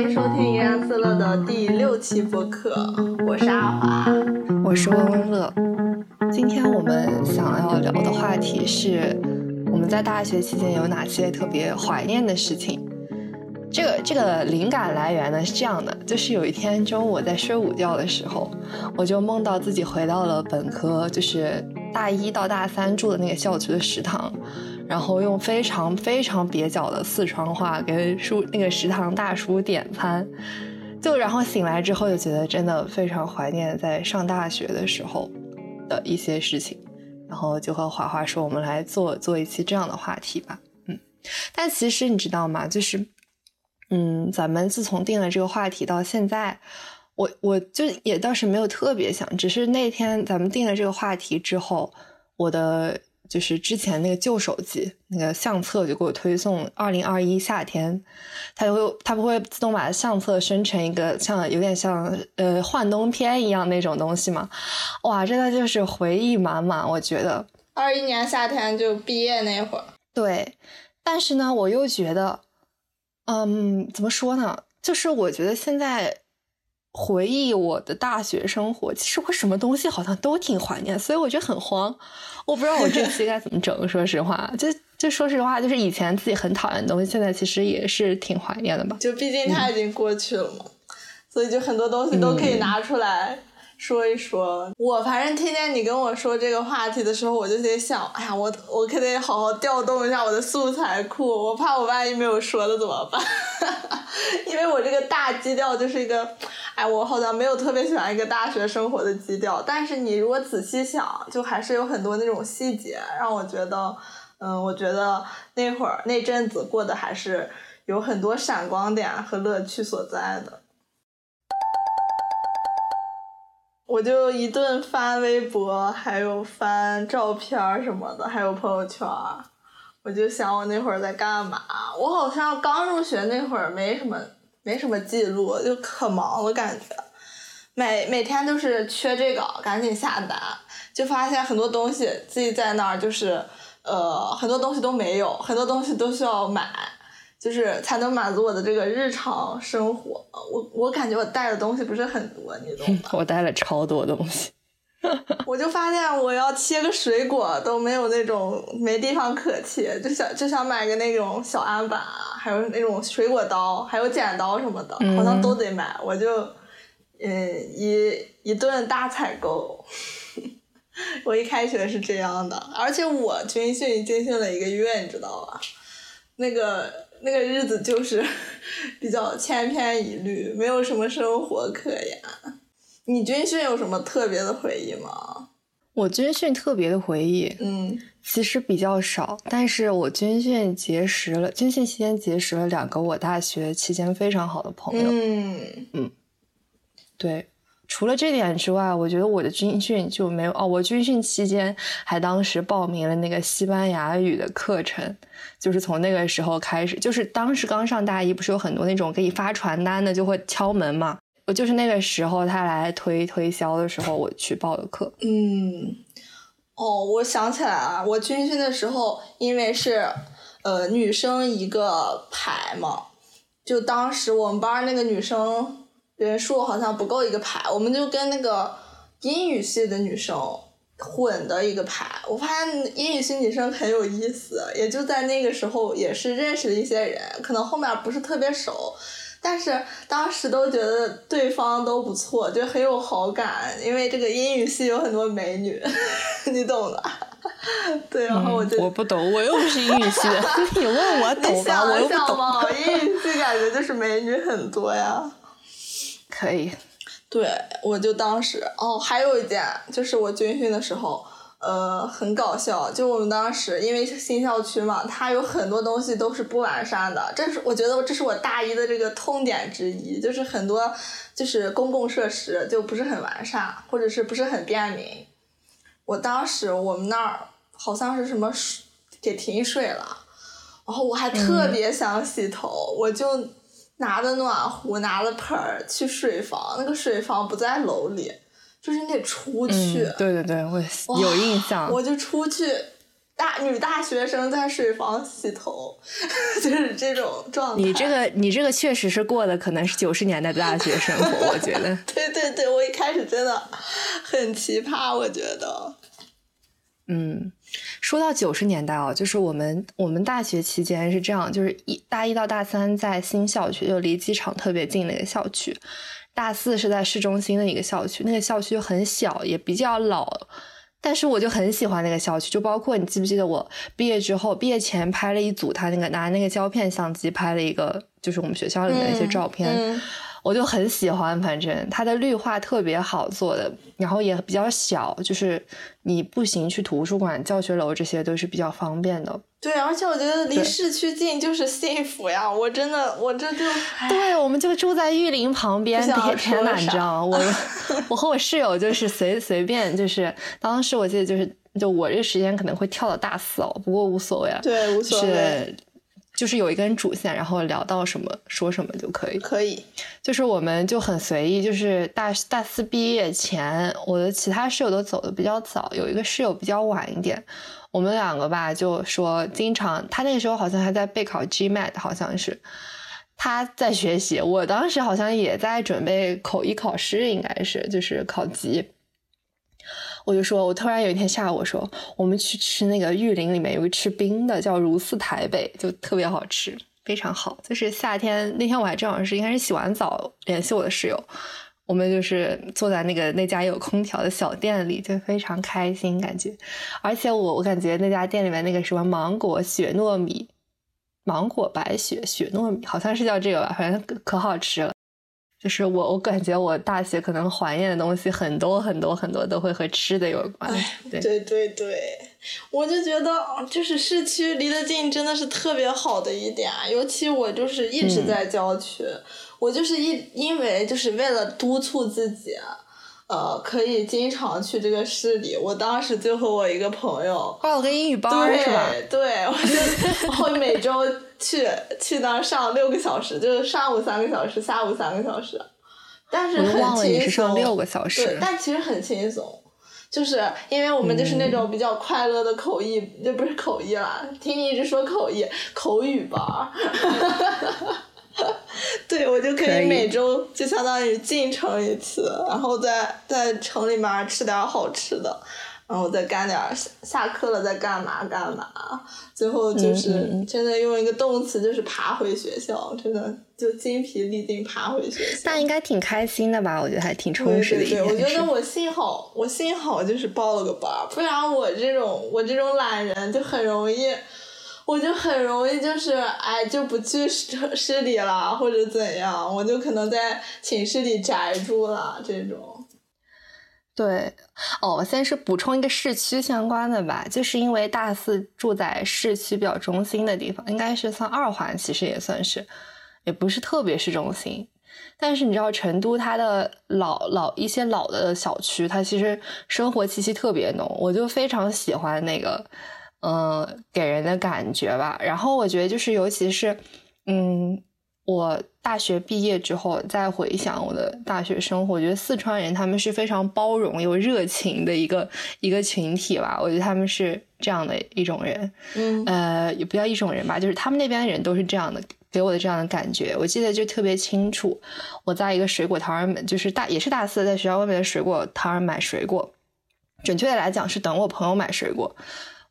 欢迎收听怡然自乐的第六期播客，我是阿华，我是温温乐。今天我们想要聊的话题是我们在大学期间有哪些特别怀念的事情。这个这个灵感来源呢是这样的，就是有一天中午我在睡午觉的时候，我就梦到自己回到了本科，就是大一到大三住的那个校区的食堂，然后用非常非常蹩脚的四川话给叔那个食堂大叔点餐，就然后醒来之后就觉得真的非常怀念在上大学的时候的一些事情，然后就和华华说我们来做做一期这样的话题吧，嗯，但其实你知道吗？就是。嗯，咱们自从定了这个话题到现在，我我就也倒是没有特别想，只是那天咱们定了这个话题之后，我的就是之前那个旧手机那个相册就给我推送二零二一夏天，它就会它不会自动把相册生成一个像有点像呃幻灯片一样那种东西吗？哇，真的就是回忆满满，我觉得二一年夏天就毕业那会儿，对，但是呢，我又觉得。嗯，怎么说呢？就是我觉得现在回忆我的大学生活，其实我什么东西好像都挺怀念，所以我觉得很慌。我不知道我这期该怎么整。说实话，就就说实话，就是以前自己很讨厌的东西，现在其实也是挺怀念的吧。就毕竟它已经过去了嘛，所以就很多东西都可以拿出来。说一说，我反正听见你跟我说这个话题的时候，我就在想，哎呀，我我可得好好调动一下我的素材库，我怕我万一没有说的怎么办？因为我这个大基调就是一个，哎，我好像没有特别喜欢一个大学生活的基调，但是你如果仔细想，就还是有很多那种细节让我觉得，嗯，我觉得那会儿那阵子过得还是有很多闪光点和乐趣所在的。我就一顿翻微博，还有翻照片什么的，还有朋友圈。我就想我那会儿在干嘛？我好像刚入学那会儿没什么没什么记录，就可忙了感觉。每每天都是缺这个，赶紧下单。就发现很多东西自己在那儿就是呃很多东西都没有，很多东西都需要买。就是才能满足我的这个日常生活。我我感觉我带的东西不是很多，你懂吗？我带了超多东西。我就发现我要切个水果都没有那种没地方可切，就想就想买个那种小案板啊，还有那种水果刀，还有剪刀什么的，好像都得买。我就嗯一一顿大采购。我一开学是这样的，而且我军训军训了一个月，你知道吧？那个。那个日子就是 比较千篇一律，没有什么生活可言。你军训有什么特别的回忆吗？我军训特别的回忆，嗯，其实比较少。但是我军训结识了，军训期间结识了两个我大学期间非常好的朋友。嗯嗯，对。除了这点之外，我觉得我的军训就没有哦。我军训期间还当时报名了那个西班牙语的课程，就是从那个时候开始，就是当时刚上大一，不是有很多那种给你发传单的，就会敲门嘛。我就是那个时候他来推推销的时候，我去报的课。嗯，哦，我想起来了，我军训的时候，因为是呃女生一个排嘛，就当时我们班那个女生。人数好像不够一个排，我们就跟那个英语系的女生混的一个排。我发现英语系女生很有意思，也就在那个时候也是认识了一些人，可能后面不是特别熟，但是当时都觉得对方都不错，就很有好感。因为这个英语系有很多美女，你懂的。对，然后我就我不懂，我又不是英语系的，你问我懂吧？我又不懂。英语系感觉就是美女很多呀。可以，对，我就当时哦，还有一件就是我军训的时候，呃，很搞笑，就我们当时因为新校区嘛，它有很多东西都是不完善的，这是我觉得这是我大一的这个痛点之一，就是很多就是公共设施就不是很完善，或者是不是很便民。我当时我们那儿好像是什么水给停水了，然后我还特别想洗头，我就。拿着暖壶，拿着盆儿去水房，那个水房不在楼里，就是你得出去。对对对，我有印象。我就出去大女大学生在水房洗头，就是这种状态。你这个你这个确实是过的，可能是九十年代的大学生活，我觉得。对对对，我一开始真的很奇葩，我觉得。嗯，说到九十年代啊，就是我们我们大学期间是这样，就是一大一到大三在新校区，就离机场特别近的一个校区；大四是在市中心的一个校区，那个校区很小，也比较老。但是我就很喜欢那个校区，就包括你记不记得我毕业之后，毕业前拍了一组他那个拿那个胶片相机拍了一个，就是我们学校里面的一些照片。我就很喜欢，反正它的绿化特别好做的，然后也比较小，就是你步行去图书馆、教学楼这些都是比较方便的。对，而且我觉得离市区近就是幸福呀！我真的，我这就对，我们就住在玉林旁边，天哪，你知道吗？我 我和我室友就是随随便，就是当时我记得就是，就我这个时间可能会跳到大四哦，不过无所谓啊，对，无所谓。就是有一根主线，然后聊到什么说什么就可以。可以，就是我们就很随意。就是大大四毕业前，我的其他室友都走的比较早，有一个室友比较晚一点。我们两个吧，就说经常，他那个时候好像还在备考 GMAT，好像是他在学习。我当时好像也在准备口译考试，应该是就是考级。我就说，我突然有一天下午，我说我们去吃那个玉林里面有个吃冰的，叫如斯台北，就特别好吃，非常好。就是夏天那天我还正好是应该是洗完澡联系我的室友，我们就是坐在那个那家有空调的小店里，就非常开心感觉。而且我我感觉那家店里面那个什么芒果雪糯米、芒果白雪雪糯米，好像是叫这个吧，反正可好吃了。就是我，我感觉我大学可能怀念的东西很多很多很多，都会和吃的有关。对对对对，我就觉得就是市区离得近真的是特别好的一点，尤其我就是一直在郊区，我就是一因为就是为了督促自己，呃，可以经常去这个市里。我当时就和我一个朋友报了个英语班是吧？对，我就 然后每周。去去那儿上六个小时，就是上午三个小时，下午三个小时，但是很轻松。六个小时，对，但其实很轻松，就是因为我们就是那种比较快乐的口译，就不是口译了，听你一直说口译，口语班儿。对，我就可以每周就相当于进城一次，然后在在城里面吃点好吃的。然后再干点儿，下课了再干嘛干嘛，最后就是真的用一个动词，就是爬回学校，真的就精疲力尽爬回学校。但应该挺开心的吧？我觉得还挺充实的。对对对，我觉得我幸好我幸好就是报了个班儿，不然我这种我这种懒人就很容易，我就很容易就是哎就不去市市里了或者怎样，我就可能在寝室里宅住了这种。对，哦，我先是补充一个市区相关的吧，就是因为大四住在市区比较中心的地方，应该是算二环，其实也算是，也不是特别市中心。但是你知道成都它的老老一些老的小区，它其实生活气息特别浓，我就非常喜欢那个，嗯，给人的感觉吧。然后我觉得就是尤其是，嗯。我大学毕业之后再回想我的大学生活，我觉得四川人他们是非常包容又热情的一个一个群体吧。我觉得他们是这样的一种人，嗯，呃，也不叫一种人吧，就是他们那边的人都是这样的，给我的这样的感觉。我记得就特别清楚，我在一个水果摊儿，就是大也是大四，在学校外面的水果摊儿买水果，准确的来讲是等我朋友买水果。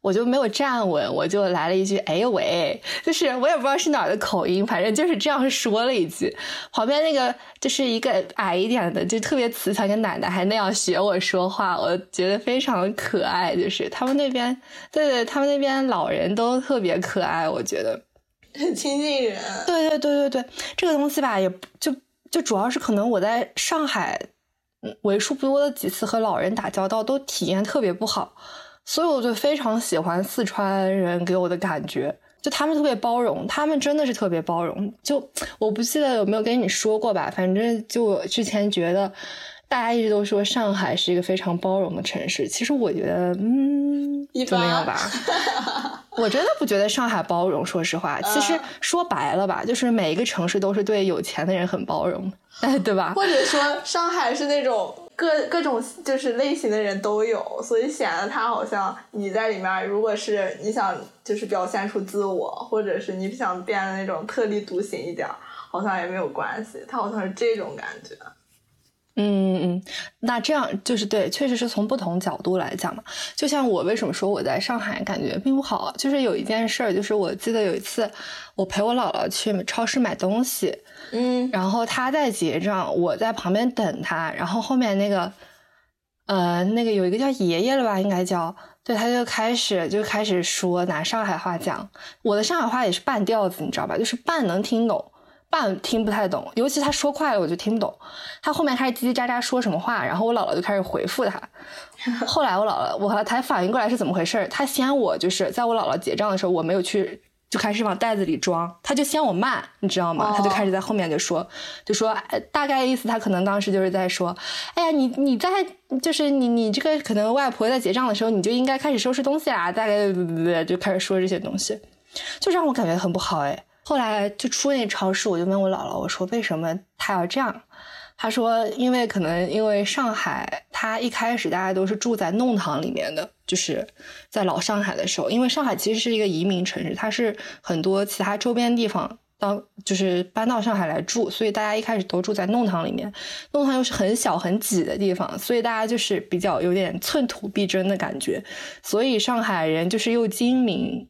我就没有站稳，我就来了一句“哎呦喂”，就是我也不知道是哪儿的口音，反正就是这样说了一句。旁边那个就是一个矮一点的，就特别慈祥一个奶奶，还那样学我说话，我觉得非常可爱。就是他们那边，对对，他们那边老人都特别可爱，我觉得 很亲近人。对对对对对，这个东西吧，也就就主要是可能我在上海，为数不多的几次和老人打交道，都体验特别不好。所以我就非常喜欢四川人给我的感觉，就他们特别包容，他们真的是特别包容。就我不记得有没有跟你说过吧，反正就我之前觉得，大家一直都说上海是一个非常包容的城市，其实我觉得，嗯，怎么样吧？我真的不觉得上海包容。说实话，其实说白了吧，就是每一个城市都是对有钱的人很包容，哎，对吧？或者说上海是那种。各各种就是类型的人都有，所以显得他好像你在里面，如果是你想就是表现出自我，或者是你想变得那种特立独行一点，好像也没有关系。他好像是这种感觉。嗯嗯，那这样就是对，确实是从不同角度来讲嘛。就像我为什么说我在上海感觉并不好，就是有一件事儿，就是我记得有一次我陪我姥姥去超市买东西，嗯，然后她在结账，我在旁边等她，然后后面那个呃那个有一个叫爷爷了吧，应该叫，对，他就开始就开始说拿上海话讲，我的上海话也是半调子，你知道吧？就是半能听懂。半听不太懂，尤其他说快了我就听不懂。他后面开始叽叽喳喳说什么话，然后我姥姥就开始回复他。后来我姥姥我才反应过来是怎么回事他嫌我就是在我姥姥结账的时候我没有去，就开始往袋子里装，他就嫌我慢，你知道吗？他就开始在后面就说，就说大概意思他可能当时就是在说，哎呀你你在就是你你这个可能外婆在结账的时候你就应该开始收拾东西啦，大概就开始说这些东西，就让我感觉很不好哎。后来就出那超市，我就问我姥姥，我说为什么他要这样？他说因为可能因为上海，他一开始大家都是住在弄堂里面的，就是在老上海的时候，因为上海其实是一个移民城市，它是很多其他周边地方当就是搬到上海来住，所以大家一开始都住在弄堂里面。弄堂又是很小很挤的地方，所以大家就是比较有点寸土必争的感觉，所以上海人就是又精明。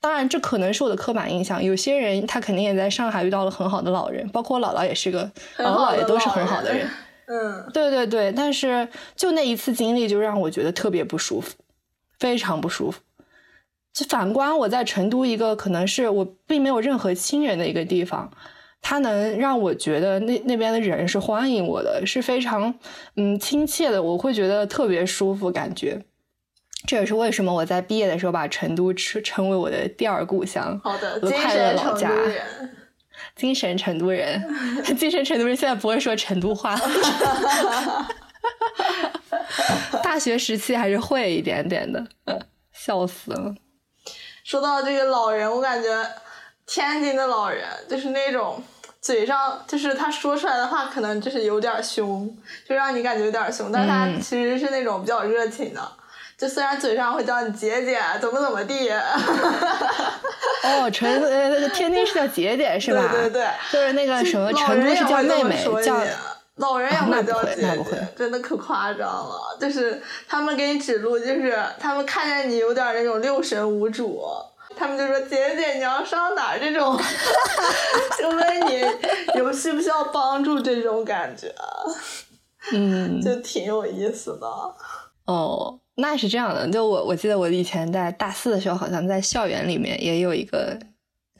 当然，这可能是我的刻板印象。有些人他肯定也在上海遇到了很好的老人，包括我姥姥也是个，姥姥姥爷都是很好的人。嗯，对对对。但是就那一次经历，就让我觉得特别不舒服，非常不舒服。就反观我在成都一个可能是我并没有任何亲人的一个地方，他能让我觉得那那边的人是欢迎我的，是非常嗯亲切的，我会觉得特别舒服，感觉。这也是为什么我在毕业的时候把成都称称为我的第二故乡，好的，快乐老家，精神成都人，精神成都人现在不会说成都话，大学时期还是会一点点的，笑死了。说到这个老人，我感觉天津的老人就是那种嘴上就是他说出来的话可能就是有点凶，就让你感觉有点凶，但是他其实是那种比较热情的。就虽然嘴上会叫你姐姐，怎么怎么地。哦，成呃，天津是叫姐姐 是吧？对对对，就是那个什么成都是叫妹妹，叫老人也会叫姐姐，真的可夸张了。就是他们给你指路，就是他们看见你有点那种六神无主，他们就说姐姐你要上哪儿这种，就问你有需不需要帮助这种感觉，嗯，就挺有意思的。哦。那是这样的，就我我记得我以前在大四的时候，好像在校园里面也有一个，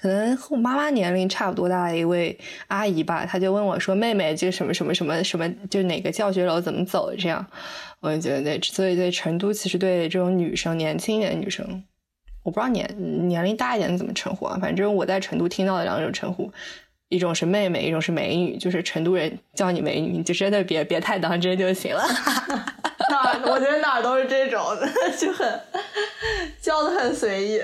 可能和我妈妈年龄差不多大的一位阿姨吧，她就问我说：“妹妹，就什么什么什么什么，就哪个教学楼怎么走？”这样，我就觉得对，所以对成都其实对这种女生，年轻一点的女生，我不知道年年龄大一点怎么称呼啊，反正我在成都听到的两种称呼，一种是妹妹，一种是美女，就是成都人叫你美女，你就真的别别太当真就行了。哪儿？我觉得哪儿都是这种，就很叫的很随意。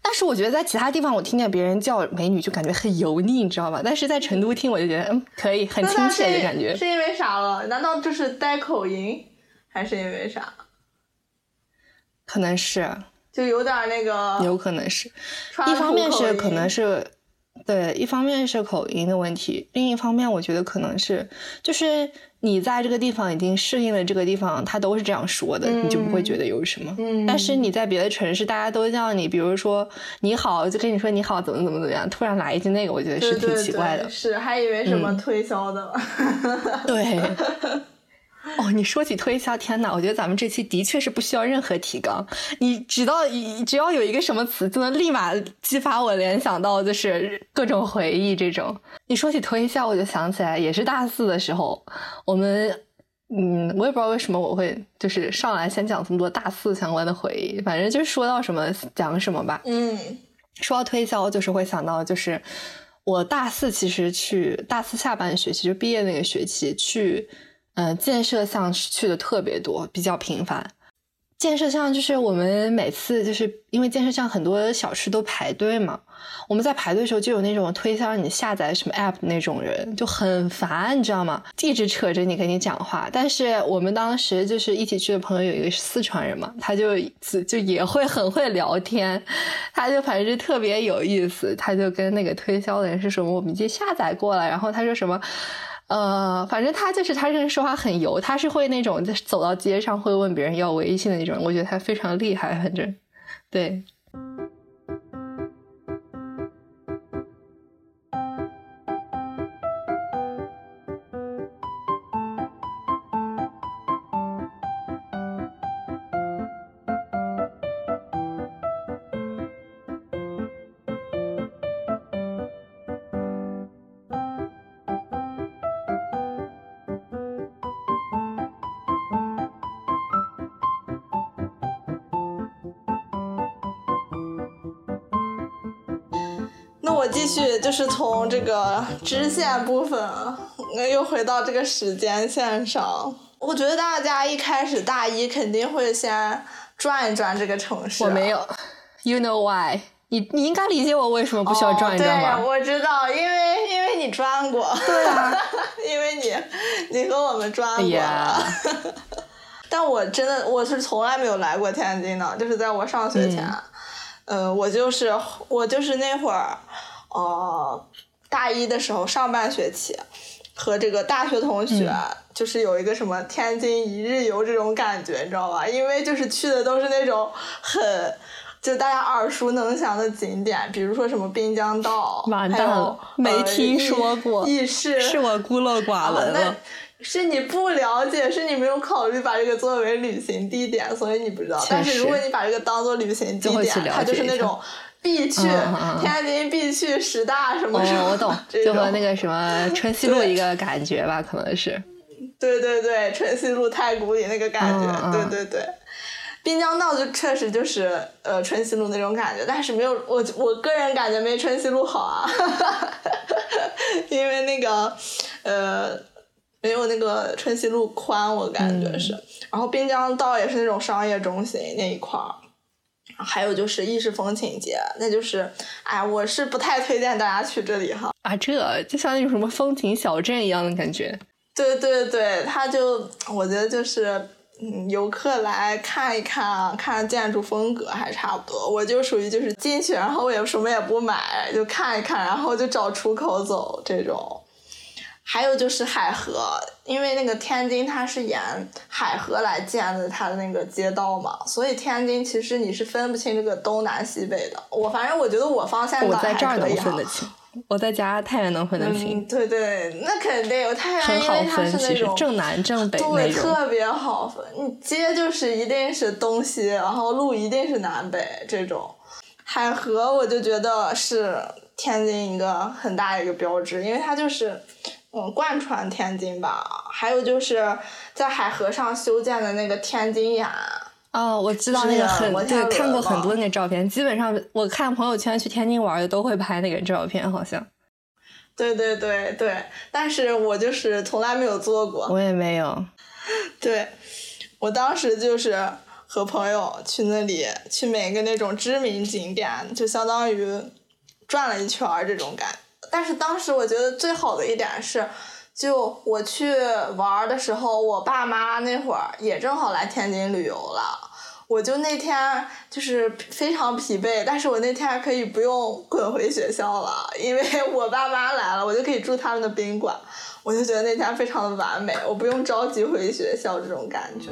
但是我觉得在其他地方，我听见别人叫美女就感觉很油腻，你知道吧？但是在成都听，我就觉得嗯，可以很亲切的感觉。是因为啥了？难道就是带口音，还是因为啥？可能是，就有点那个，有可能是，一方面是可能是。对，一方面是口音的问题，另一方面我觉得可能是，就是你在这个地方已经适应了这个地方，他都是这样说的，你就不会觉得有什么。嗯。但是你在别的城市，大家都叫你，比如说你好，就跟你说你好，怎么怎么怎么样，突然来一句那个，我觉得是挺奇怪的。是，还以为什么推销的。对。哦，你说起推销，天哪！我觉得咱们这期的确是不需要任何提纲，你知道，只要有一个什么词，就能立马激发我联想到就是各种回忆。这种，你说起推销，我就想起来，也是大四的时候，我们，嗯，我也不知道为什么我会就是上来先讲这么多大四相关的回忆，反正就是说到什么讲什么吧。嗯，说到推销，就是会想到就是我大四其实去大四下半学期就毕业那个学期去。嗯，建设项去的特别多，比较频繁。建设巷就是我们每次就是因为建设巷很多小吃都排队嘛，我们在排队的时候就有那种推销你下载什么 app 那种人就很烦，你知道吗？一直扯着你跟你讲话。但是我们当时就是一起去的朋友有一个四川人嘛，他就就也会很会聊天，他就反正就特别有意思，他就跟那个推销的人是什么，我们已经下载过了，然后他说什么。呃，反正他就是他这人说话很油，他是会那种就是走到街上会问别人要微信的那种，我觉得他非常厉害，反正对。继续就是从这个支线部分，又回到这个时间线上。我觉得大家一开始大一肯定会先转一转这个城市。我没有，You know why？你你应该理解我为什么不需要转一转吧？对，我知道，因为因为你转过。对啊，因为你你和我们转过。但我真的我是从来没有来过天津的，就是在我上学前，呃，我就是我就是那会儿。呃，大一的时候上半学期，和这个大学同学就是有一个什么天津一日游这种感觉，你知道吧？因为就是去的都是那种很就大家耳熟能详的景点，比如说什么滨江道，完蛋了，没听说过，意式是我孤陋寡闻了。是你不了解，是你没有考虑把这个作为旅行地点，所以你不知道。但是如果你把这个当做旅行地点，它就是那种。必去天津必去十大什么什么，我懂，就和那个什么春熙路一个感觉吧，可能是。对对对，春熙路太古里那个感觉，对对对。滨江道就确实就是呃春熙路那种感觉，但是没有我我个人感觉没春熙路好啊，因为那个呃没有那个春熙路宽，我感觉是。然后滨江道也是那种商业中心那一块儿。还有就是意式风情街，那就是，哎，我是不太推荐大家去这里哈。啊，这就像那种什么风情小镇一样的感觉。对对对，他就我觉得就是，嗯，游客来看一看，看建筑风格还差不多。我就属于就是进去，然后我也什么也不买，就看一看，然后就找出口走这种。还有就是海河，因为那个天津它是沿海河来建的，它的那个街道嘛，所以天津其实你是分不清这个东南西北的。我反正我觉得我方向我在这儿能分得清，我在家太原能分得清。对对，那肯定有太原，因为它是那种正南正北对，特别好分。你街就是一定是东西，然后路一定是南北这种。海河我就觉得是天津一个很大的一个标志，因为它就是。嗯，贯穿天津吧，还有就是在海河上修建的那个天津眼。哦，我知道那个很对，看过很多那照片。基本上我看朋友圈去天津玩的都会拍那个照片，好像。对对对对，但是我就是从来没有做过。我也没有。对，我当时就是和朋友去那里，去每个那种知名景点，就相当于转了一圈这种感。但是当时我觉得最好的一点是，就我去玩的时候，我爸妈那会儿也正好来天津旅游了。我就那天就是非常疲惫，但是我那天可以不用滚回学校了，因为我爸妈来了，我就可以住他们的宾馆。我就觉得那天非常的完美，我不用着急回学校这种感觉。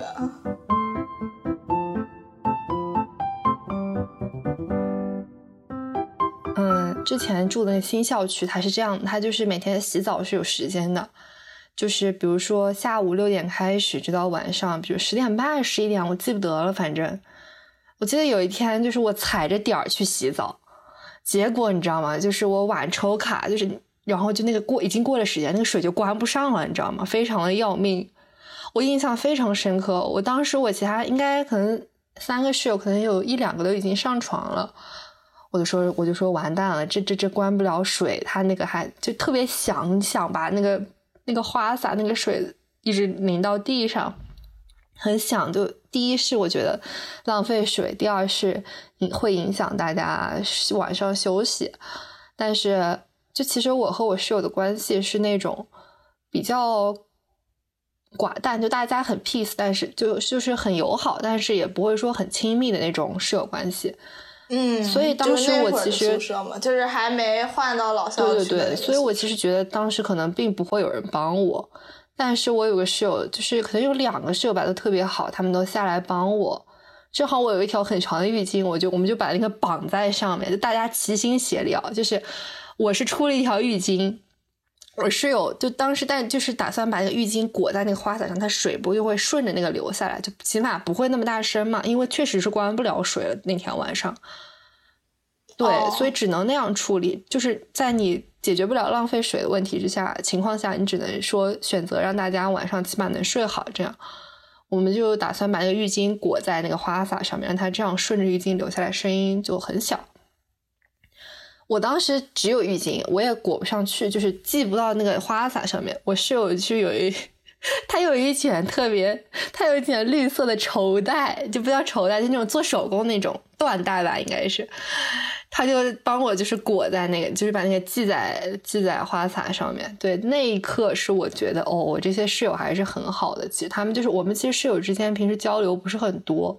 之前住的那新校区，它是这样，它就是每天洗澡是有时间的，就是比如说下午六点开始，直到晚上，比如十点半、十一点，我记不得了。反正我记得有一天，就是我踩着点儿去洗澡，结果你知道吗？就是我晚抽卡，就是然后就那个过已经过了时间，那个水就关不上了，你知道吗？非常的要命，我印象非常深刻。我当时我其他应该可能三个室友，可能有一两个都已经上床了。我就说，我就说完蛋了，这这这关不了水，他那个还就特别想想把那个那个花洒那个水一直淋到地上，很想，就第一是我觉得浪费水，第二是会影响大家晚上休息。但是，就其实我和我室友的关系是那种比较寡淡，就大家很 peace，但是就就是很友好，但是也不会说很亲密的那种室友关系。嗯，所以当时我其实就是还没换到老校区，对对对，所以我其实觉得当时可能并不会有人帮我。但是我有个室友，就是可能有两个室友吧，都特别好，他们都下来帮我。正好我有一条很长的浴巾，我就我们就把那个绑在上面，就大家齐心协力啊。就是我是出了一条浴巾，我室友就当时但就是打算把那个浴巾裹在那个花洒上，它水不就会顺着那个流下来，就起码不会那么大声嘛。因为确实是关不了水了那天晚上。对，所以只能那样处理，就是在你解决不了浪费水的问题之下情况下，你只能说选择让大家晚上起码能睡好。这样，我们就打算把那个浴巾裹在那个花洒上面，让它这样顺着浴巾流下来，声音就很小。我当时只有浴巾，我也裹不上去，就是系不到那个花洒上面。我室友就有一，他有一卷特别，他有一卷绿色的绸带，就不叫绸带，就那种做手工那种缎带吧，应该是。他就帮我，就是裹在那个，就是把那个系在系在花洒上面。对，那一刻是我觉得，哦，我这些室友还是很好的。其实他们就是我们，其实室友之间平时交流不是很多，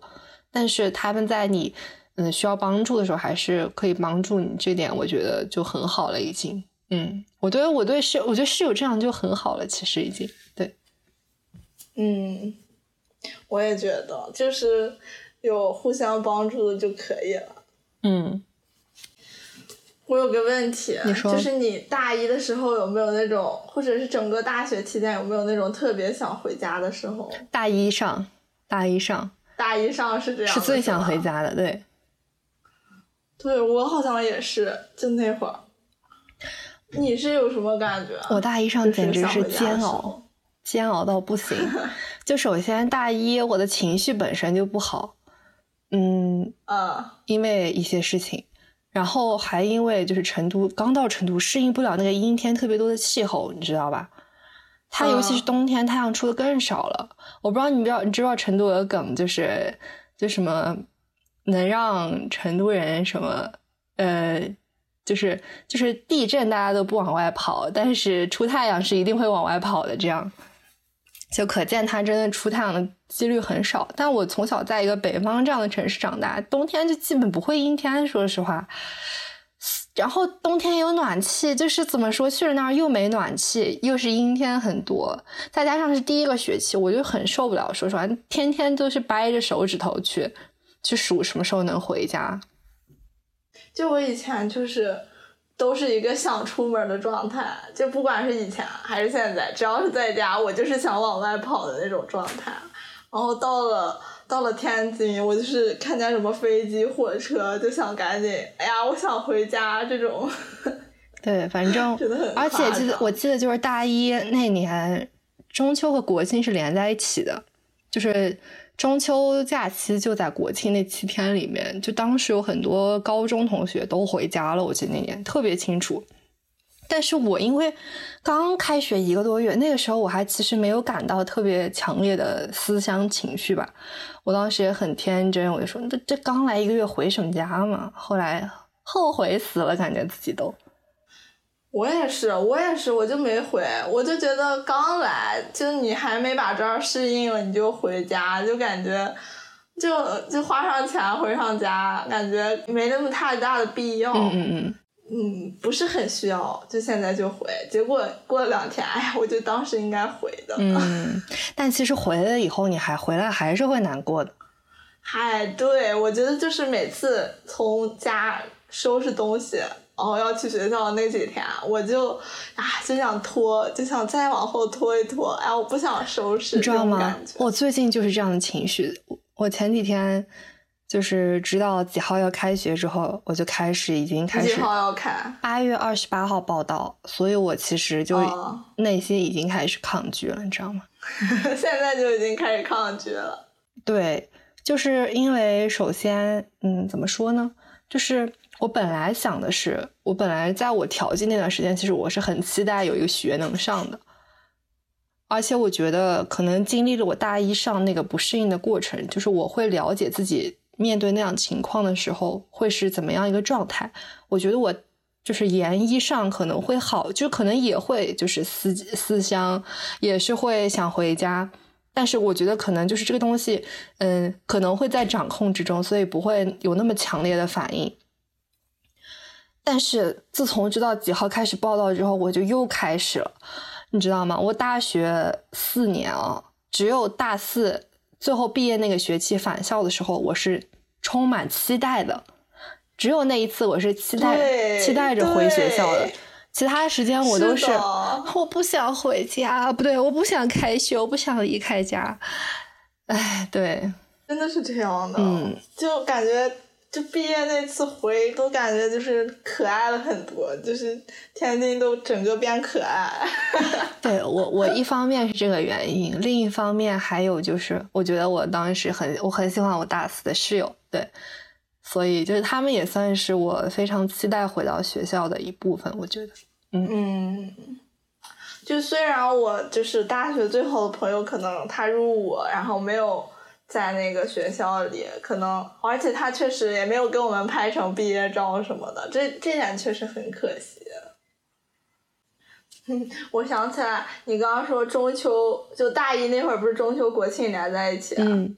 但是他们在你嗯需要帮助的时候，还是可以帮助你。这点我觉得就很好了，已经。嗯，我对我对室，我觉得室友这样就很好了。其实已经对。嗯，我也觉得，就是有互相帮助的就可以了。嗯。我有个问题，就是你大一的时候有没有那种，或者是整个大学期间有没有那种特别想回家的时候？大一上，大一上，大一上是这样，是最想回家的，对。对我好像也是，就那会儿。你是有什么感觉？我大一上简直是煎熬，煎熬到不行。就首先大一我的情绪本身就不好，嗯，啊，因为一些事情。然后还因为就是成都刚到成都，适应不了那个阴天特别多的气候，你知道吧？它尤其是冬天，太阳出的更少了。我不知道你不知道，你知道成都有个梗，就是就什么能让成都人什么呃，就是就是地震大家都不往外跑，但是出太阳是一定会往外跑的，这样。就可见它真的出太阳的几率很少。但我从小在一个北方这样的城市长大，冬天就基本不会阴天，说实话。然后冬天有暖气，就是怎么说去了那儿又没暖气，又是阴天很多，再加上是第一个学期，我就很受不了。说实话，天天都是掰着手指头去去数什么时候能回家。就我以前就是。都是一个想出门的状态，就不管是以前还是现在，只要是在家，我就是想往外跑的那种状态。然后到了到了天津，我就是看见什么飞机、火车，就想赶紧，哎呀，我想回家这种。对，反正 而且记得我记得就是大一那年，中秋和国庆是连在一起的，就是。中秋假期就在国庆那七天里面，就当时有很多高中同学都回家了，我记得那年特别清楚。但是我因为刚开学一个多月，那个时候我还其实没有感到特别强烈的思乡情绪吧。我当时也很天真，我就说这这刚来一个月回什么家嘛？后来后悔死了，感觉自己都。我也是，我也是，我就没回，我就觉得刚来，就你还没把这儿适应了，你就回家，就感觉，就就花上钱回上家，感觉没那么太大的必要。嗯嗯嗯。嗯，不是很需要，就现在就回。结果过了两天，哎呀，我就当时应该回的。嗯。但其实回来以后，你还回来还是会难过的。嗨，对，我觉得就是每次从家收拾东西。然后要去学校那几天，我就啊就想拖，就想再往后拖一拖。哎，我不想收拾，你知道吗？我最近就是这样的情绪。我前几天就是知道几号要开学之后，我就开始已经开始。几号要开？八月二十八号报道，所以我其实就内心已经开始抗拒了，你知道吗？现在就已经开始抗拒了。对，就是因为首先，嗯，怎么说呢？就是。我本来想的是，我本来在我调剂那段时间，其实我是很期待有一个学能上的。而且我觉得可能经历了我大一上那个不适应的过程，就是我会了解自己面对那样情况的时候会是怎么样一个状态。我觉得我就是研一上可能会好，就可能也会就是思思乡，也是会想回家。但是我觉得可能就是这个东西，嗯，可能会在掌控之中，所以不会有那么强烈的反应。但是自从知道几号开始报道之后，我就又开始了。你知道吗？我大学四年啊，只有大四最后毕业那个学期返校的时候，我是充满期待的。只有那一次，我是期待期待着回学校的。其他时间我都是我不想回家，不对，我不想开学，我不想离开家。哎，对，真的是这样的，嗯，就感觉。就毕业那次回，都感觉就是可爱了很多，就是天津都整个变可爱。对我，我一方面是这个原因，另一方面还有就是，我觉得我当时很，我很喜欢我大四的室友，对，所以就是他们也算是我非常期待回到学校的一部分。我觉得，嗯，就虽然我就是大学最好的朋友，可能他入伍，然后没有。在那个学校里，可能而且他确实也没有给我们拍成毕业照什么的，这这点确实很可惜。我想起来，你刚刚说中秋就大一那会儿，不是中秋国庆连在一起？嗯。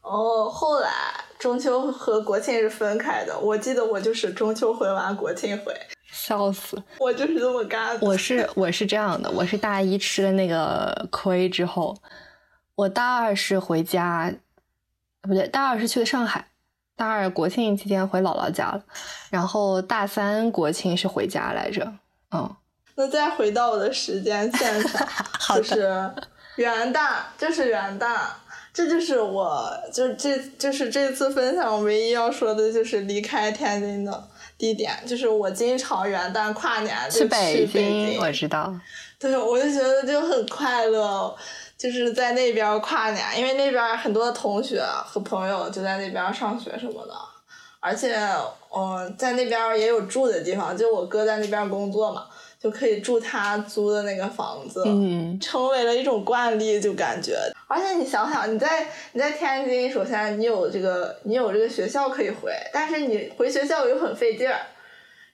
哦，后来中秋和国庆是分开的。我记得我就是中秋回完，国庆回。笑死！我就是这么干的。我是我是这样的，我是大一吃了那个亏之后，我大二是回家。不对，大二是去的上海，大二国庆期间回姥姥家了，然后大三国庆是回家来着。嗯，那再回到我的时间线上，就是元旦，就是元旦，这就是我就这就是这次分享唯一要说的就是离开天津的地点，就是我经常元旦跨年去北京，我知道。对，我就觉得就很快乐。就是在那边跨年，因为那边很多同学和朋友就在那边上学什么的，而且嗯，在那边也有住的地方，就我哥在那边工作嘛，就可以住他租的那个房子，嗯成为了一种惯例，就感觉。而且你想想，你在你在天津，首先你有这个你有这个学校可以回，但是你回学校又很费劲儿，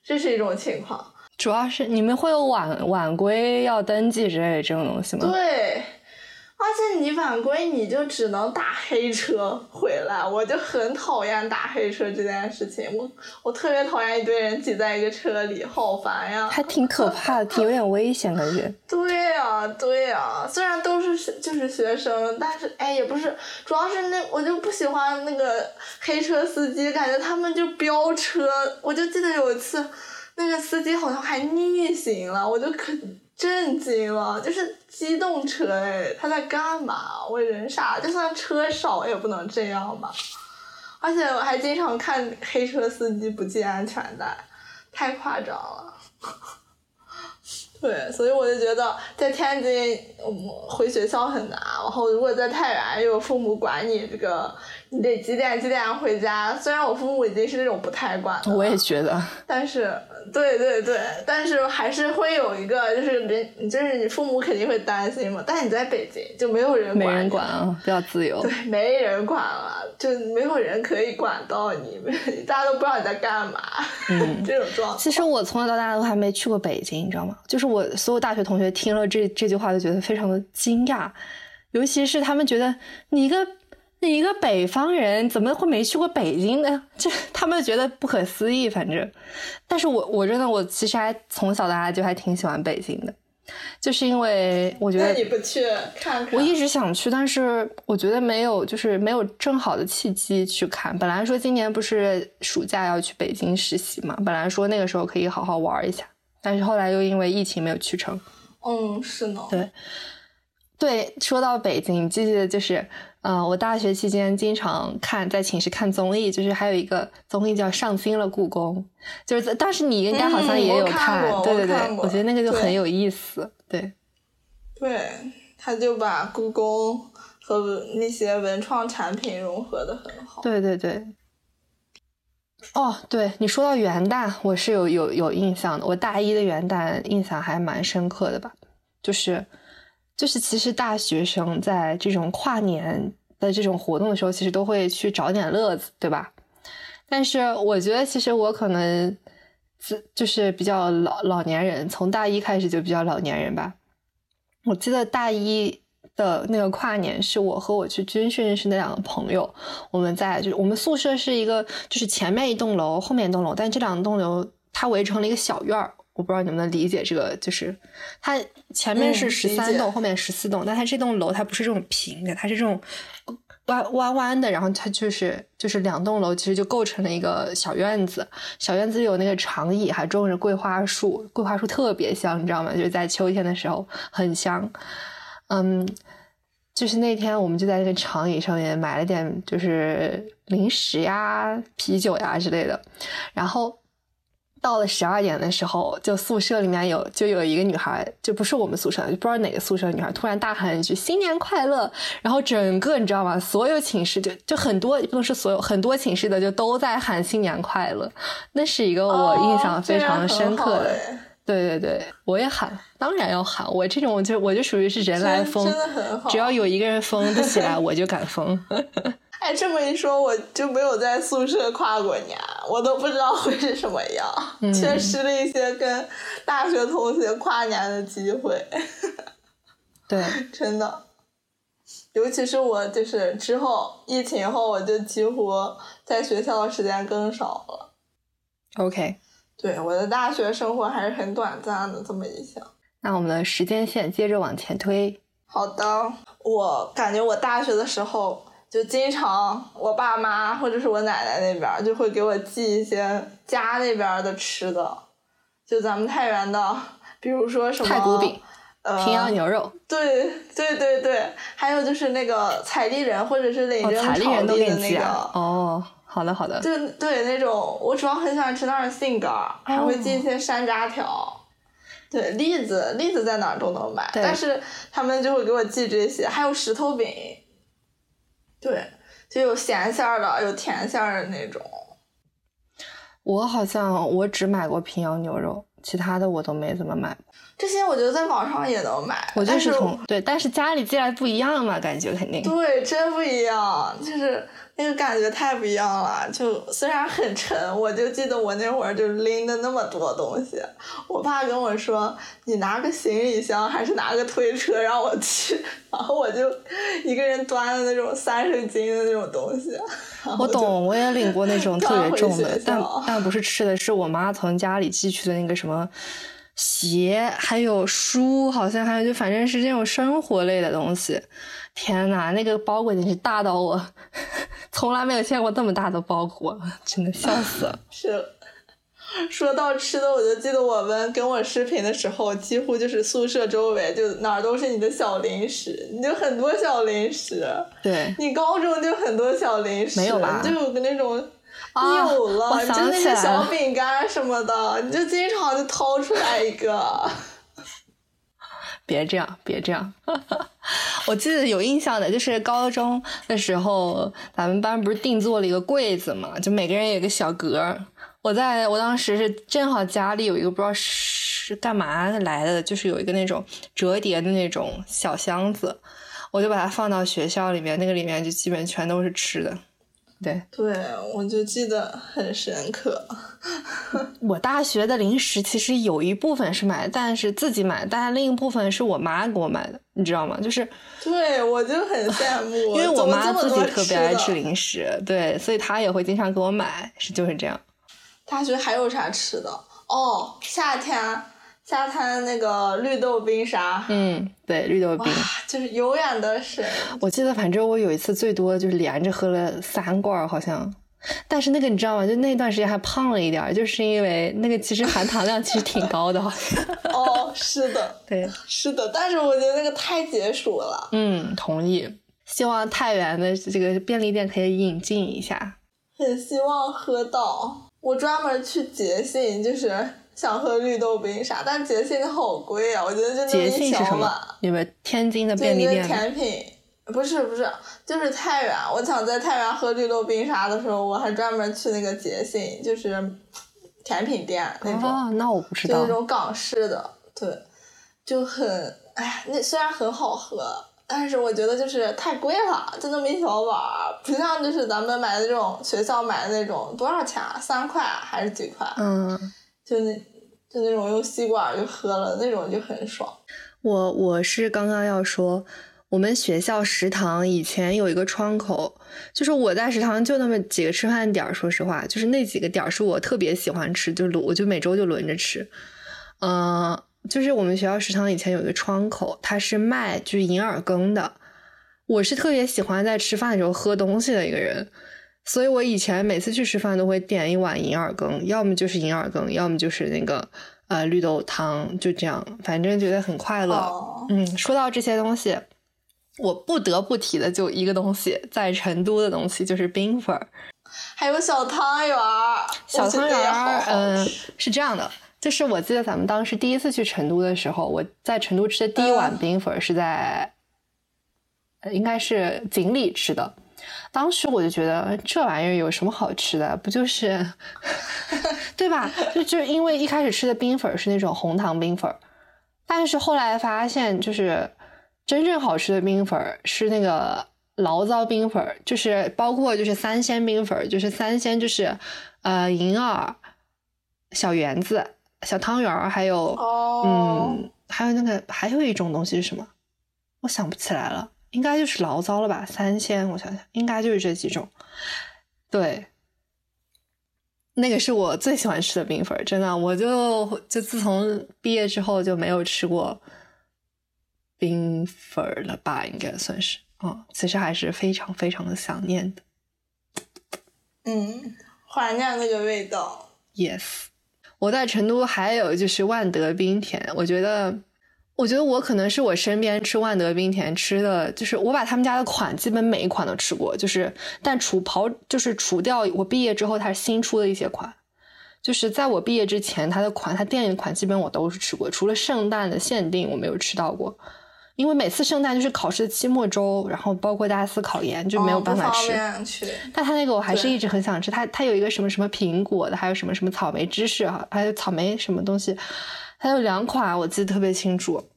这是一种情况。主要是你们会有晚晚归要登记之类的这种东西吗？对。而且你晚归你就只能打黑车回来，我就很讨厌打黑车这件事情。我我特别讨厌一堆人挤在一个车里，好烦呀！还挺可怕的，挺有点危险感觉。对呀，对呀，虽然都是就是学生，但是哎也不是，主要是那我就不喜欢那个黑车司机，感觉他们就飙车。我就记得有一次，那个司机好像还逆行了，我就可。震惊了，就是机动车哎，他在干嘛？我人傻，就算车少也不能这样吧。而且我还经常看黑车司机不系安全带，太夸张了。对，所以我就觉得在天津回学校很难，然后如果在太原又有父母管你这个。你得几点几点回家？虽然我父母已经是那种不太管我也觉得。但是，对对对，但是还是会有一个，就是人，就是你父母肯定会担心嘛。但你在北京就没有人管，没人管啊，比较自由。对，没人管了，就没有人可以管到你，大家都不知道你在干嘛。嗯，这种状态。其实我从小到大都还没去过北京，你知道吗？就是我所有大学同学听了这这句话，就觉得非常的惊讶，尤其是他们觉得你一个。你一个北方人怎么会没去过北京呢？这他们觉得不可思议，反正。但是我我真的我其实还从小到大就还挺喜欢北京的，就是因为我觉得你不去看看，我一直想去，但是我觉得没有就是没有正好的契机去看。本来说今年不是暑假要去北京实习嘛，本来说那个时候可以好好玩一下，但是后来又因为疫情没有去成。嗯，是呢。对，对，说到北京，记得就是。嗯，我大学期间经常看在寝室看综艺，就是还有一个综艺叫《上新了故宫》，就是在当时你应该好像也有看，对对对，我觉得那个就很有意思，对。对，他就把故宫和那些文创产品融合的很好。对对对。哦，对你说到元旦，我是有有有印象的，我大一的元旦印象还蛮深刻的吧，就是。就是其实大学生在这种跨年的这种活动的时候，其实都会去找点乐子，对吧？但是我觉得，其实我可能自就是比较老老年人，从大一开始就比较老年人吧。我记得大一的那个跨年，是我和我去军训认识那两个朋友，我们在就是我们宿舍是一个就是前面一栋楼，后面一栋楼，但这两栋楼它围成了一个小院儿。我不知道你们能理解这个，就是它前面是十三栋，后面十四栋，但它这栋楼它不是这种平的，它是这种弯弯弯的，然后它就是就是两栋楼其实就构成了一个小院子，小院子里有那个长椅，还种着桂花树，桂花树特别香，你知道吗？就是在秋天的时候很香。嗯，就是那天我们就在那个长椅上面买了点就是零食呀、啤酒呀之类的，然后。到了十二点的时候，就宿舍里面有就有一个女孩，就不是我们宿舍的，就不知道哪个宿舍的女孩，突然大喊一句“新年快乐”，然后整个你知道吗？所有寝室就就很多，不能是所有，很多寝室的就都在喊“新年快乐”，那是一个我印象非常深刻的。对对对，我也喊，当然要喊。我这种就我就属于是人来疯，只要有一个人疯得起来，我就敢疯。哎，这么一说，我就没有在宿舍跨过年，我都不知道会是什么样，缺失了一些跟大学同学跨年的机会。对，真的，尤其是我，就是之后疫情后，我就几乎在学校的时间更少了。OK，对，我的大学生活还是很短暂的。这么一想，那我们的时间线接着往前推。好的，我感觉我大学的时候。就经常我爸妈或者是我奶奶那边就会给我寄一些家那边的吃的，就咱们太原的，比如说什么太谷饼、平遥牛肉，对对对对，还有就是那个彩丽人或者是领人炒地的那个哦，好的好的，就对那种我主要很喜欢吃那儿的杏干儿，还会寄一些山楂条，对栗子栗子在哪儿都能买，但是他们就会给我寄这些，还有石头饼。对，就有咸馅儿的，有甜馅儿的那种。我好像我只买过平遥牛肉，其他的我都没怎么买过。这些我觉得在网上也能买，我就是从对，但是家里寄来不一样嘛，感觉肯定。对，真不一样，就是。那个感觉太不一样了，就虽然很沉，我就记得我那会儿就拎的那么多东西。我爸跟我说：“你拿个行李箱还是拿个推车让我去。”然后我就一个人端的那种三十斤的那种东西。我懂，我也领过那种特 别重的，但但不是吃的，是我妈从家里寄去的那个什么鞋，还有书，好像还有就反正是这种生活类的东西。天呐，那个包裹简直大到我 从来没有见过这么大的包裹，真的笑死了。是，说到吃的，我就记得我们跟我视频的时候，几乎就是宿舍周围就哪儿都是你的小零食，你就很多小零食。对。你高中就很多小零食，没有吧？就有个那种，有了，就那些小饼干什么的，你就经常就掏出来一个。别这样，别这样。我记得有印象的，就是高中的时候，咱们班不是定做了一个柜子嘛，就每个人有一个小格。我在我当时是正好家里有一个不知道是干嘛来的，就是有一个那种折叠的那种小箱子，我就把它放到学校里面，那个里面就基本全都是吃的。对，对，我就记得很深刻。我大学的零食其实有一部分是买，但是自己买，但另一部分是我妈给我买的，你知道吗？就是，对我就很羡慕，因为我妈自己特别爱吃零食，对，所以她也会经常给我买，是就是这样。大学还有啥吃的？哦，夏天。沙滩那个绿豆冰沙，嗯，对，绿豆冰，就是永远的神。我记得，反正我有一次最多就是连着喝了三罐，好像。但是那个你知道吗？就那段时间还胖了一点，就是因为那个其实含糖量其实挺高的。哦，是的，对，是的。但是我觉得那个太解暑了。嗯，同意。希望太原的这个便利店可以引进一下。很希望喝到。我专门去捷信，就是。想喝绿豆冰沙，但捷信好贵啊！我觉得就那一小碗。你们天津的便利店？甜品不是不是，就是太原。我想在太原喝绿豆冰沙的时候，我还专门去那个捷信，就是甜品店那种。哦，那我不知道。就那种港式的，对，就很哎呀，那虽然很好喝，但是我觉得就是太贵了，就那么一小碗儿，不像就是咱们买的这种学校买的那种多少钱啊？三块还是几块？嗯，就那就那种用吸管就喝了那种就很爽。我我是刚刚要说，我们学校食堂以前有一个窗口，就是我在食堂就那么几个吃饭点儿，说实话，就是那几个点儿是我特别喜欢吃，就轮我就每周就轮着吃，嗯。就是我们学校食堂以前有一个窗口，它是卖就是银耳羹的。我是特别喜欢在吃饭的时候喝东西的一个人，所以我以前每次去吃饭都会点一碗银耳羹，要么就是银耳羹，要么就是那个呃绿豆汤，就这样，反正觉得很快乐。嗯，说到这些东西，我不得不提的就一个东西，在成都的东西就是冰粉儿，还有小汤圆儿。小汤圆儿，嗯，是这样的。就是我记得咱们当时第一次去成都的时候，我在成都吃的第一碗冰粉是在，应该是锦里吃的。当时我就觉得这玩意儿有什么好吃的？不就是，对吧？就就因为一开始吃的冰粉是那种红糖冰粉，但是后来发现，就是真正好吃的冰粉是那个醪糟冰粉，就是包括就是三鲜冰粉，就是三鲜就是呃银耳、小圆子。小汤圆儿，还有，嗯，还有那个，还有一种东西是什么？我想不起来了，应该就是醪糟了吧？三鲜，我想想，应该就是这几种。对，那个是我最喜欢吃的冰粉，真的，我就就自从毕业之后就没有吃过冰粉了吧？应该算是，嗯，其实还是非常非常的想念的。嗯，怀念那个味道。Yes。我在成都还有就是万德冰甜，我觉得，我觉得我可能是我身边吃万德冰甜吃的，就是我把他们家的款基本每一款都吃过，就是但除刨就是除掉我毕业之后它新出的一些款，就是在我毕业之前它的款它店里的款基本我都是吃过，除了圣诞的限定我没有吃到过。因为每次圣诞就是考试的期末周，然后包括大四考研就没有办法吃。但他那个我还是一直很想吃，他他有一个什么什么苹果的，还有什么什么草莓芝士哈，还有草莓什么东西，还有两款我记得特别清楚，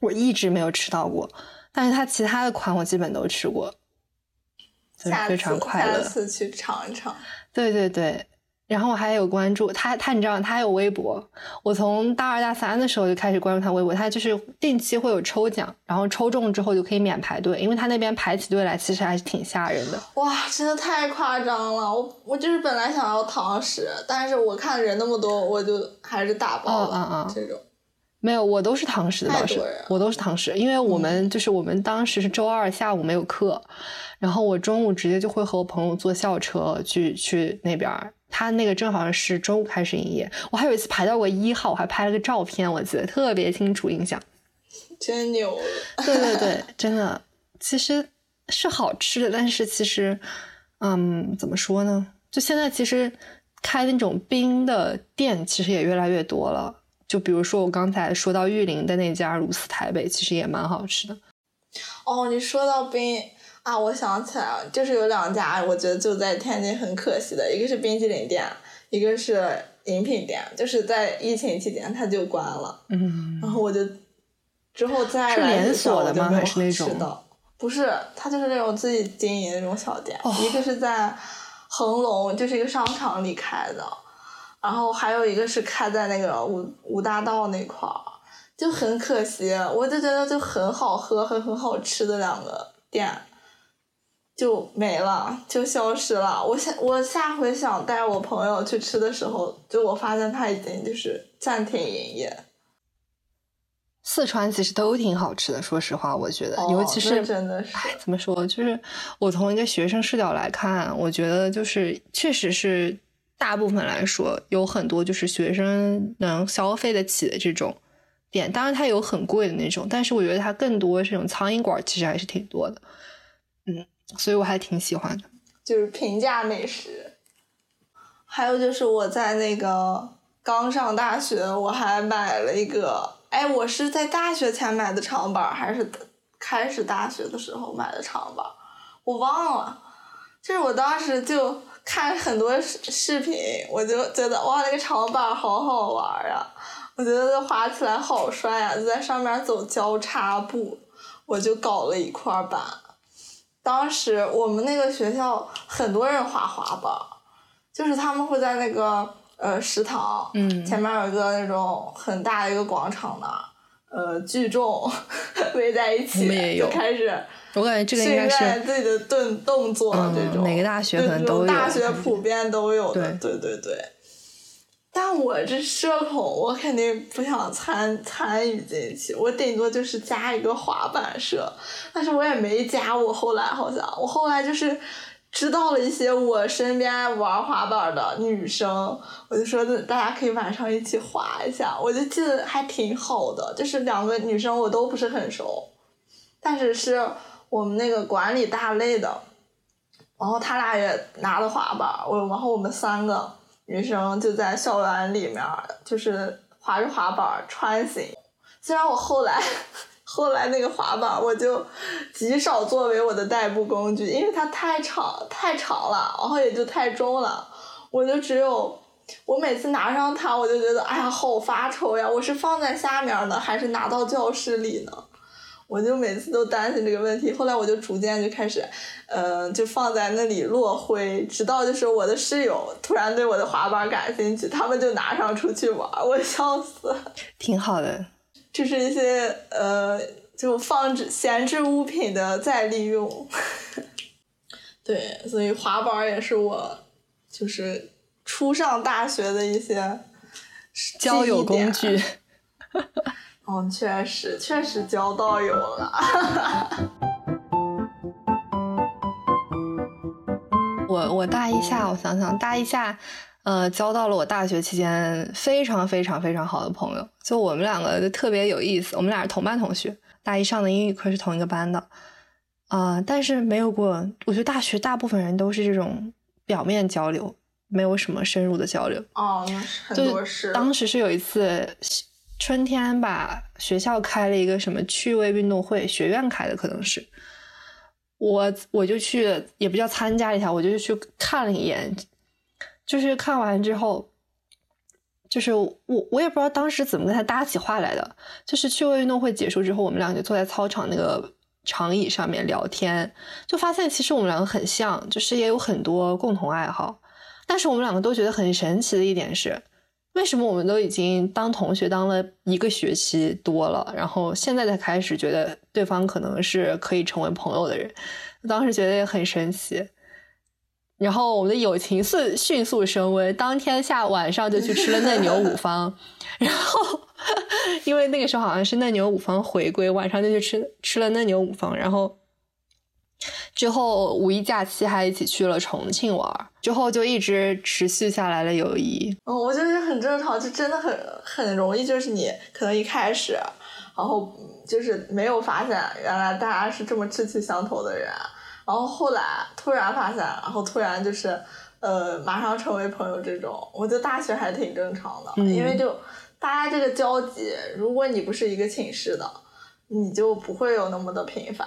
我一直没有吃到过。但是它其他的款我基本都吃过，非常快乐。下次去尝一尝。对对对。然后我还有关注他，他你知道他还有微博。我从大二大三的时候就开始关注他微博，他就是定期会有抽奖，然后抽中之后就可以免排队，因为他那边排起队来其实还是挺吓人的。哇，真的太夸张了！我我就是本来想要堂食，但是我看人那么多，我就还是打包了这种。没有，我都是堂食的当时，我都是堂食，因为我们就是我们当时是周二下午没有课，然后我中午直接就会和我朋友坐校车去去那边。他那个正好是周五开始营业，我还有一次排到过一号，我还拍了个照片，我记得特别清楚，印象。真牛！对对对，真的，其实是好吃的，但是其实，嗯，怎么说呢？就现在其实开那种冰的店，其实也越来越多了。就比如说我刚才说到玉林的那家如斯台北，其实也蛮好吃的。哦，你说到冰。啊，我想起来了，就是有两家，我觉得就在天津很可惜的，一个是冰淇淋店，一个是饮品店，就是在疫情期间它就关了。嗯。然后我就之后再来连锁的吗？还是那种？不是，它就是那种自己经营的那种小店。一个是在恒隆，就是一个商场里开的，然后还有一个是开在那个五五大道那块儿，就很可惜。我就觉得就很好喝、很很好吃的两个店。就没了，就消失了。我下我下回想带我朋友去吃的时候，就我发现他已经就是暂停营业。四川其实都挺好吃的，说实话，我觉得，尤其是真的是，怎么说，就是我从一个学生视角来看，我觉得就是确实是大部分来说有很多就是学生能消费得起的这种店，当然它有很贵的那种，但是我觉得它更多这种苍蝇馆其实还是挺多的，嗯。所以我还挺喜欢的，就是平价美食。还有就是我在那个刚上大学，我还买了一个，哎，我是在大学前买的长板，还是开始大学的时候买的长板？我忘了。就是我当时就看很多视视频，我就觉得哇，那个长板好好玩啊！我觉得滑起来好帅啊，就在上面走交叉步，我就搞了一块板。当时我们那个学校很多人滑滑板，就是他们会在那个呃食堂前面有一个那种很大的一个广场的，呃聚众 围在一起就开始。我感觉这个应该是自己的动动作这种，每个大学可能都有，大学普遍都有的，对对对。但我这社恐，我肯定不想参参与进去。我顶多就是加一个滑板社，但是我也没加。我后来好像，我后来就是知道了一些我身边玩滑板的女生，我就说大家可以晚上一起滑一下。我就记得还挺好的，就是两个女生我都不是很熟，但是是我们那个管理大类的，然后他俩也拿了滑板，我然后我们三个。女生就在校园里面，就是滑着滑板穿行。虽然我后来，后来那个滑板我就极少作为我的代步工具，因为它太长太长了，然后也就太重了。我就只有我每次拿上它，我就觉得哎呀好发愁呀！我是放在下面呢，还是拿到教室里呢？我就每次都担心这个问题，后来我就逐渐就开始，嗯，就放在那里落灰，直到就是我的室友突然对我的滑板感兴趣，他们就拿上出去玩，我笑死。挺好的，就是一些呃，就放置闲置物品的再利用。对，所以滑板也是我就是初上大学的一些交友工具。嗯，确实，确实交到友了。我我大一下，我想想，大一下，呃，交到了我大学期间非常非常非常好的朋友。就我们两个就特别有意思，我们俩是同班同学，大一上的英语课是同一个班的，啊，但是没有过。我觉得大学大部分人都是这种表面交流，没有什么深入的交流。哦，那是很多是。当时是有一次。春天吧，学校开了一个什么趣味运动会，学院开的可能是，我我就去，也不叫参加一下，我就去看了一眼，就是看完之后，就是我我也不知道当时怎么跟他搭起话来的，就是趣味运动会结束之后，我们俩就坐在操场那个长椅上面聊天，就发现其实我们两个很像，就是也有很多共同爱好，但是我们两个都觉得很神奇的一点是。为什么我们都已经当同学当了一个学期多了，然后现在才开始觉得对方可能是可以成为朋友的人？当时觉得也很神奇。然后我们的友情迅迅速升温，当天下晚上就去吃了嫩牛五 方。然后 因为那个时候好像是嫩牛五方回归，晚上就去吃吃了嫩牛五方。然后。之后五一假期还一起去了重庆玩，之后就一直持续下来的友谊。嗯，我觉得很正常，就真的很很容易，就是你可能一开始，然后就是没有发现原来大家是这么志趣相投的人，然后后来突然发现，然后突然就是呃马上成为朋友这种，我觉得大学还挺正常的，因为就大家这个交集，如果你不是一个寝室的，你就不会有那么的频繁。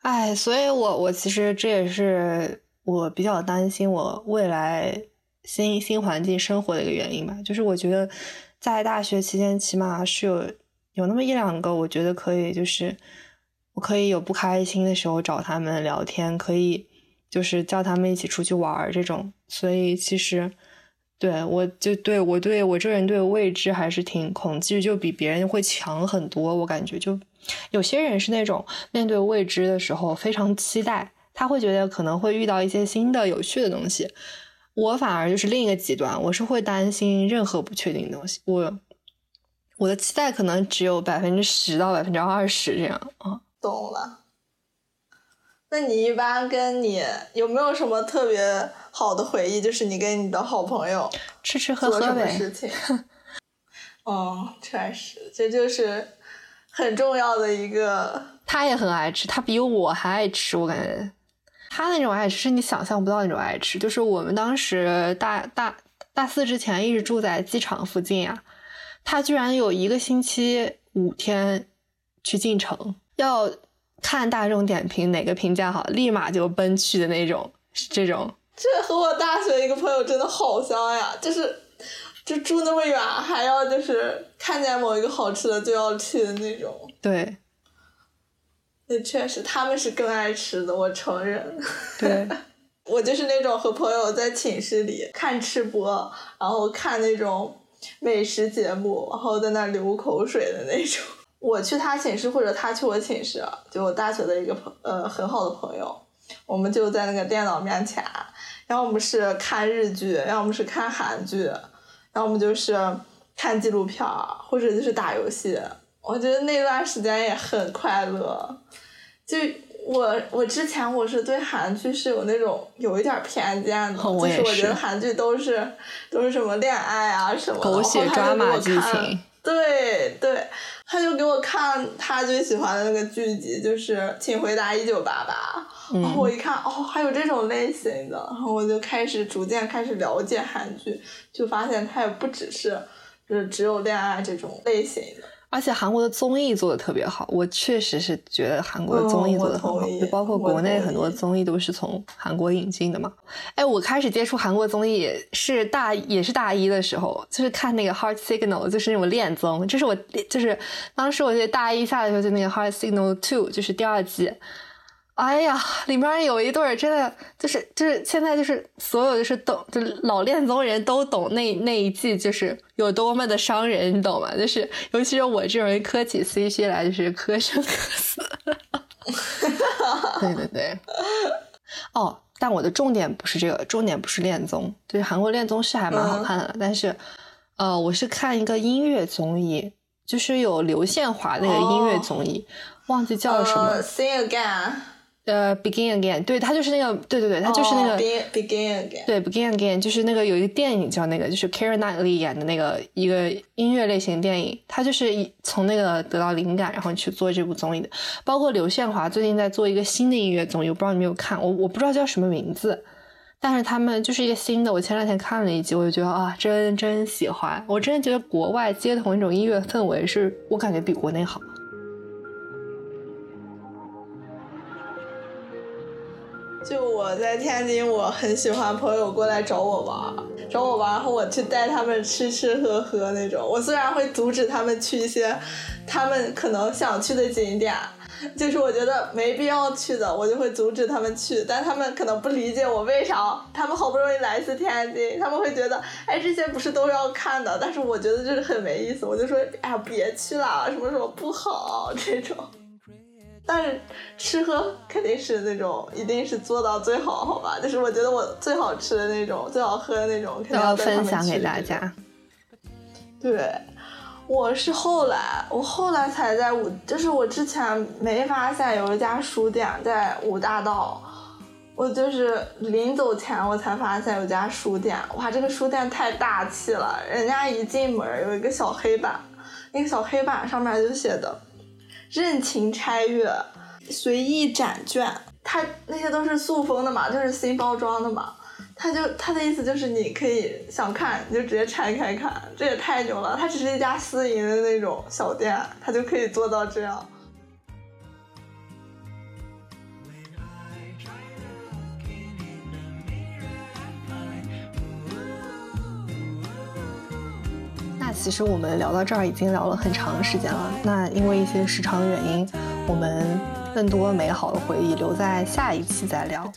哎，所以我我其实这也是我比较担心我未来新新环境生活的一个原因吧。就是我觉得在大学期间，起码是有有那么一两个，我觉得可以，就是我可以有不开心的时候找他们聊天，可以就是叫他们一起出去玩这种。所以其实对我就对我对我这人对未知还是挺恐惧，就比别人会强很多。我感觉就。有些人是那种面对未知的时候非常期待，他会觉得可能会遇到一些新的有趣的东西。我反而就是另一个极端，我是会担心任何不确定的东西。我我的期待可能只有百分之十到百分之二十这样啊。懂了。那你一般跟你有没有什么特别好的回忆？就是你跟你的好朋友吃吃喝喝的。事情。嗯，确实，这就是。很重要的一个，他也很爱吃，他比我还爱吃。我感觉他那种爱吃是你想象不到那种爱吃。就是我们当时大大大四之前一直住在机场附近呀，他居然有一个星期五天去进城，要看大众点评哪个评价好，立马就奔去的那种，是这种。这和我大学一个朋友真的好像呀，就是。就住那么远，还要就是看见某一个好吃的就要去的那种。对，那确实他们是更爱吃的，我承认。对，我就是那种和朋友在寝室里看吃播，然后看那种美食节目，然后在那流口水的那种。我去他寝室或者他去我寝室，就我大学的一个朋呃很好的朋友，我们就在那个电脑面前，然后我们是看日剧，然后我们是看韩剧，然后我们就是看纪录片，或者就是打游戏。我觉得那段时间也很快乐。就我我之前我是对韩剧是有那种有一点偏见的，就是我觉得韩剧都是都是什么恋爱啊什么狗血抓马剧情。对对，他就给我看他最喜欢的那个剧集，就是《请回答一九八八》。然后我一看，哦，还有这种类型的，然后我就开始逐渐开始了解韩剧，就发现它也不只是就是只有恋爱这种类型的。而且韩国的综艺做的特别好，我确实是觉得韩国的综艺做的很好，就包括国内很多综艺都是从韩国引进的嘛。哎，我开始接触韩国综艺是大也是大一的时候，就是看那个 Heart Signal，就是那种恋综，这是我就是当时我记得大一下的时候就那个 Heart Signal Two，就是第二季。哎呀，里面有一对儿，真的就是就是现在就是所有就是懂，就老恋综人都懂那那一季就是有多么的伤人，你懂吗？就是尤其是我这种人磕起 CP 来就是磕生磕死。对对对。哦，但我的重点不是这个，重点不是恋综，就是韩国恋综是还蛮好看的，但是呃，我是看一个音乐综艺，就是有刘宪华那个音乐综艺，忘记叫什么。Sing again。呃，Begin Again，对他就是那个，对对对，他就是那个 Begin Again，对 Begin Again，就是那个有一个电影叫那个，就是 Karen Knightley 演的那个一个音乐类型电影，他就是从那个得到灵感，然后去做这部综艺的。包括刘宪华最近在做一个新的音乐综艺，我不知道你没有看，我我不知道叫什么名字，但是他们就是一个新的，我前两天看了一集，我就觉得啊，真真喜欢，我真的觉得国外街头那种音乐氛围是我感觉比国内好。我在天津，我很喜欢朋友过来找我玩，找我玩，然后我去带他们吃吃喝喝那种。我虽然会阻止他们去一些他们可能想去的景点，就是我觉得没必要去的，我就会阻止他们去。但他们可能不理解我为啥，他们好不容易来一次天津，他们会觉得，哎，这些不是都要看的？但是我觉得就是很没意思，我就说，哎呀，别去了，什么什么不好这种。但是吃喝肯定是那种，一定是做到最好，好吧？就是我觉得我最好吃的那种，最好喝的那种，肯定要分享给大家。对，我是后来，我后来才在武，就是我之前没发现有一家书店在五大道，我就是临走前我才发现有家书店，哇，这个书店太大气了，人家一进门有一个小黑板，那个小黑板上面就写的。任情拆阅，随意展卷，它那些都是塑封的嘛，就是新包装的嘛。他就他的意思就是你可以想看你就直接拆开看，这也太牛了。他只是一家私营的那种小店，他就可以做到这样。其实我们聊到这儿已经聊了很长时间了。那因为一些时长的原因，我们更多美好的回忆留在下一期再聊。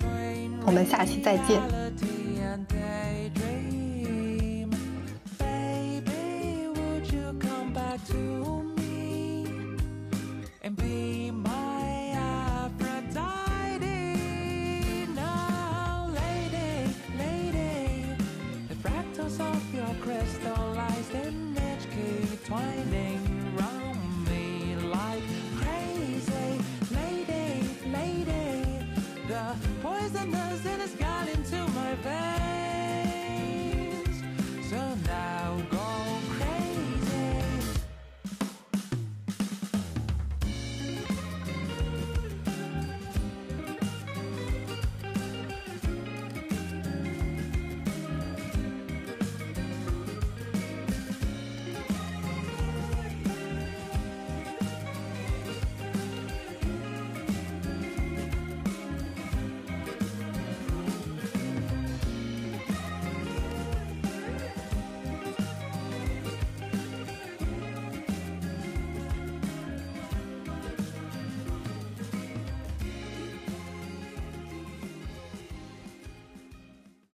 我们下期再见。